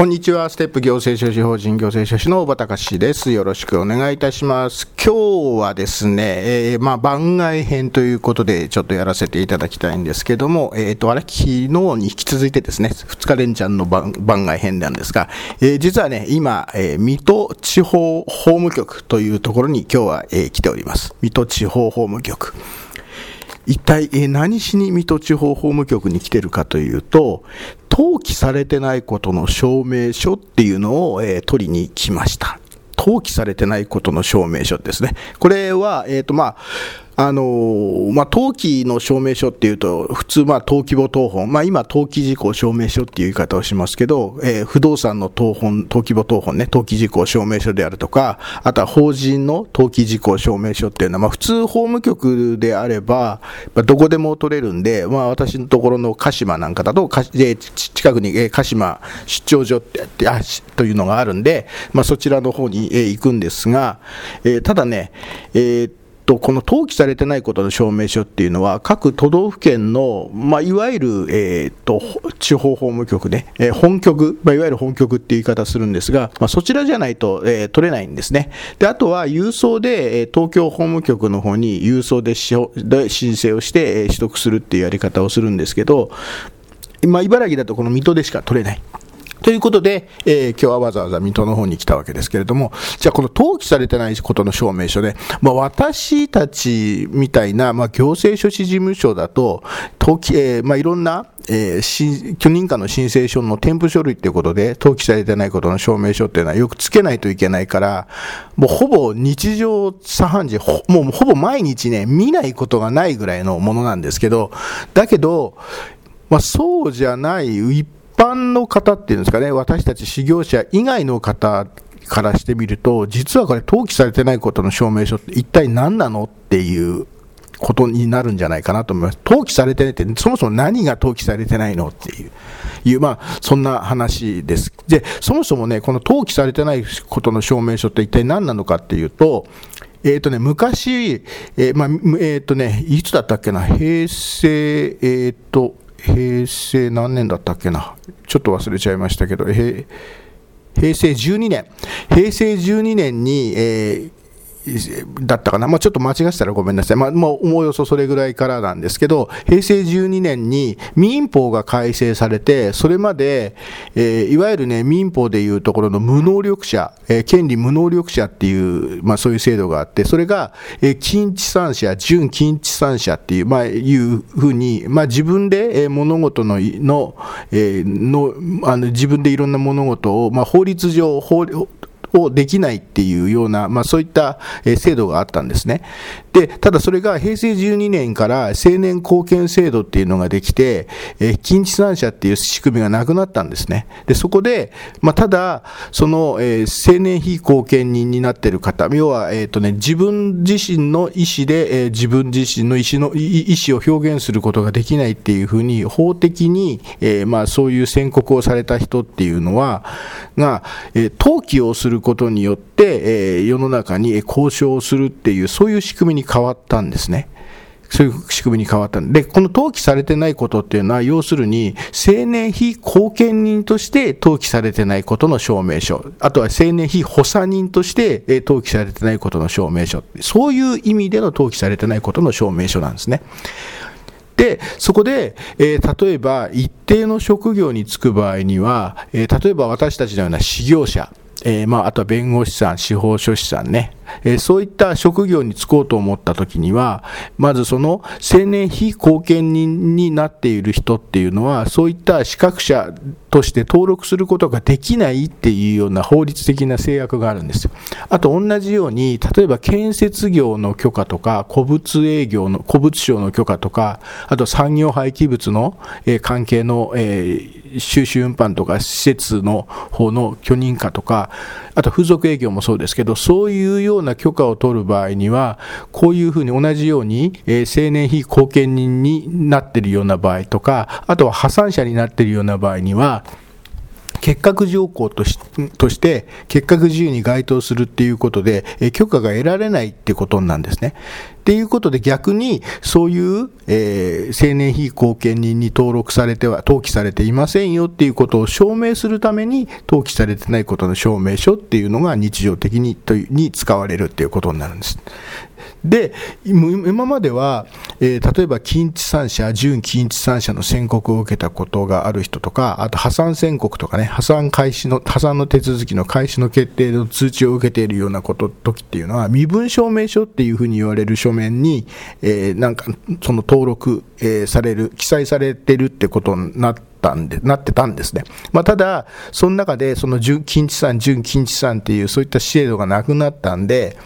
こんにちは。ステップ行政書士法人行政書士の小畑隆です。よろしくお願いいたします。今日はですね、えー、まあ番外編ということでちょっとやらせていただきたいんですけども、えっ、ー、と、あれ、昨日に引き続いてですね、2日連チャンの番番外編なんですが、えー、実はね、今、え水戸地方法務局というところに今日は、え来ております。水戸地方法務局。一体何しに水戸地方法務局に来てるかというと、登記されてないことの証明書っていうのを、え、取りに来ました。登記されてないことの証明書ですね。これは、えっ、ー、と、まあ、あのまあ、登記の証明書っていうと、普通、まあ、登記簿謄本、まあ、今、登記事項証明書っていう言い方をしますけど、えー、不動産の謄本、登記簿謄本ね、登記事項証明書であるとか、あとは法人の登記事項証明書っていうのは、まあ、普通法務局であれば、まあ、どこでも取れるんで、まあ、私のところの鹿島なんかだと、え、近くに、え、鹿島出張所ってあというのがあるんで、まあ、そちらの方に、え、行くんですが、えー、ただね、えーと、この登記されてないことの証明書っていうのは、各都道府県の、まあ、いわゆる、えーと、地方法務局ね、えー、本局、まあ、いわゆる本局っていう言い方するんですが、まあ、そちらじゃないと、えー、取れないんですね。で、あとは郵送で、えー、東京法務局の方に郵送でで申請をして、えー、取得するっていうやり方をするんですけど、まあ、茨城だとこの水戸でしか取れない。ということで、えー、今日はわざわざ水戸の方に来たわけですけれども、じゃあこの登記されてないことの証明書で、まあ、私たちみたいな、まあ、行政書士事務所だと、登記、えー、まあ、いろんな、えー、許認可の申請書の添付書類っていうことで、登記されてないことの証明書っていうのはよくつけないといけないから、もうほぼ日常茶飯事、もうほぼ毎日ね、見ないことがないぐらいのものなんですけど、だけど、まあ、そうじゃない一般の方っていうんですかね、私たち修行者以外の方からしてみると、実はこれ登記されてないことの証明書って一体何なのっていうことになるんじゃないかなと思います。登記されてないって、そもそも何が登記されてないのっていう、いう、まあ、そんな話です。で、そもそもね、この登記されてないことの証明書って一体何なのかっていうと、えっ、ー、とね、昔、えー、まあ、えっ、ー、とね、いつだったっけな、平成、えっ、と、平成何年だったっけな、ちょっと忘れちゃいましたけど、平成12年、平成12年に、えーだったかな、まあ、ちょっと間違ってたらごめんなさい、まあ、もうおおよそそれぐらいからなんですけど、平成12年に民法が改正されて、それまで、えー、いわゆる、ね、民法でいうところの無能力者、えー、権利無能力者っていう、まあ、そういう制度があって、それが、えー、近地産者、準近地産者っていう、まあ、いうふうに、まあ、自分で、えー、物事のの,、えー、のあの自分でいろんな物事を、まあ、法律上法をできないっていうような、まあ、そういった制度があったんですね。で、ただそれが平成12年から青年貢献制度っていうのができて、え近地産者っていう仕組みがなくなったんですね。で、そこで、まあ、ただ、その、えー、青年非貢献人になってる方、要は、えっ、ー、とね、自分自身の意思で、えー、自分自身の意思の、意思を表現することができないっていうふうに、法的に、え、まあ、そういう宣告をされた人っていうのは、が、え、登記をすることによって、えー、世の中に交渉をするっていう、そういう仕組みに変わったんですね。そういう仕組みに変わったんで、この登記されてないことっていうのは、要するに、青年非後見人として登記されてないことの証明書、あとは青年非補佐人として登記されてないことの証明書、そういう意味での登記されてないことの証明書なんですね。で、そこで、えー、例えば一定の職業に就く場合には、えー、例えば私たちのような修行者、えー、まあ、あとは弁護士さん、司法書士さんね、え、そういった職業に就こうと思った時には、まずその青年非貢献人になっている人っていうのは、そういった資格者として登録することができないっていうような法律的な制約があるんですよ。あと同じように、例えば建設業の許可とか、古物営業の、古物商の許可とか、あと産業廃棄物の、え、関係の、え、収集運搬とか施設の方の許認可とか、あと風俗営業もそうですけど、そういうようような許可を取る場合には、こういうふうに同じように、えー、青年非後見人になっているような場合とか、あとは破産者になっているような場合には、結核条項としとして結核自由に該当するっていうことで、え許可が得られないってことなんですね。っていうことで逆にそういう、えー、青年非後見人に登録されては登記されていませんよっていうことを証明するために登記されてないことの証明書っていうのが日常的にとに使われるっていうことになるんです。で、今までは、えー、例えば近地産者、準近地産者の宣告を受けたことがある人とか、あと破産宣告とかね、破産開始の、破産の手続きの開始の決定の通知を受けているようなこと、時っていうのは、身分証明書っていうふうに言われる書面に、えー、なんか、その登録、えー、される、記載されてるってことになって、たんで、なってたんですね。まあ、ただ、その中で、その準近地産、準近地産っていう、そういった制度がなくなったんで、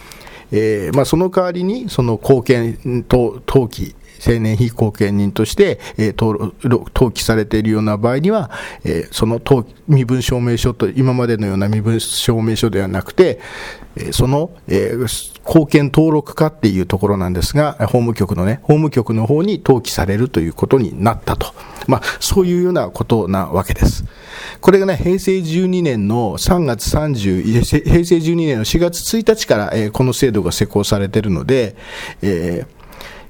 えーまあ、その代わりにその貢献と登記青年非後見人として、えー、登記されているような場合には、えー、その身分証明書と今までのような身分証明書ではなくて、えー、その、えー、貢献登録課っていうところなんですが、法務局のね、法務局の方に登記されるということになったと。まあ、そういうようなことなわけです。これがね、平成12年の3月30、平成12年の4月1日から、えー、この制度が施行されているので、えー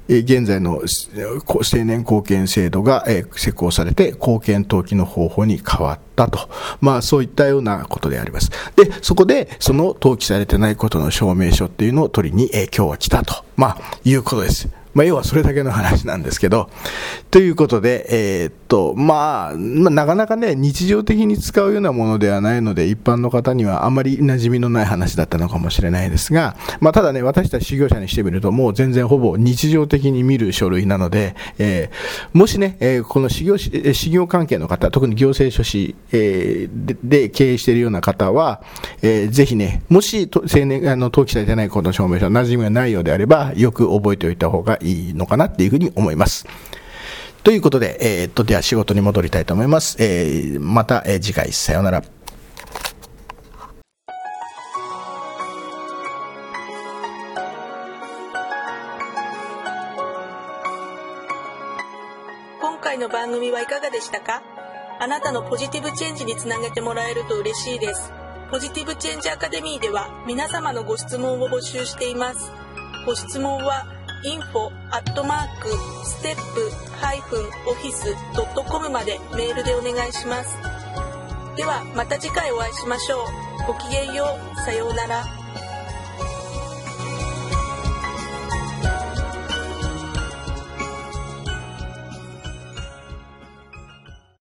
現在の青年貢献制度が施行されて、貢献登記の方法に変わったと。まあ、そういったようなことであります。で、そこで、その登記されてないことの証明書っていうのを取りに、今日は来たと。まあ、いうことです。まあ、要はそれだけの話なんですけど、ということで、えー、っと、まあ、まあ、なかなかね、日常的に使うようなものではないので、一般の方にはあまり馴染みのない話だったのかもしれないですが、まあ、ただね、私たち修行者にしてみると、もう全然ほぼ日常的に見る書類なので、えー、もしね、えー、この修行修行関係の方、特に行政書士、えー、で経営しているような方は、えー、ぜひね、もし青年、あの、登記されてないこの証明書、馴染みがないようであれば、よく覚えておいた方がいいのかなっていうふうに思います。ということで、えー、っと、では仕事に戻りたいと思います。えー、また、えー、次回、さようなら。今回の番組はいかがでしたか？あなたのポジティブチェンジにつなげてもらえると嬉しいです。ポジティブチェンジアカデミーでは皆様のご質問を募集しています。ご質問は info アットマークステップハイフンオフィスドットコムまでメールでお願いします。ではまた次回お会いしましょう。ごきげんよう。さようなら。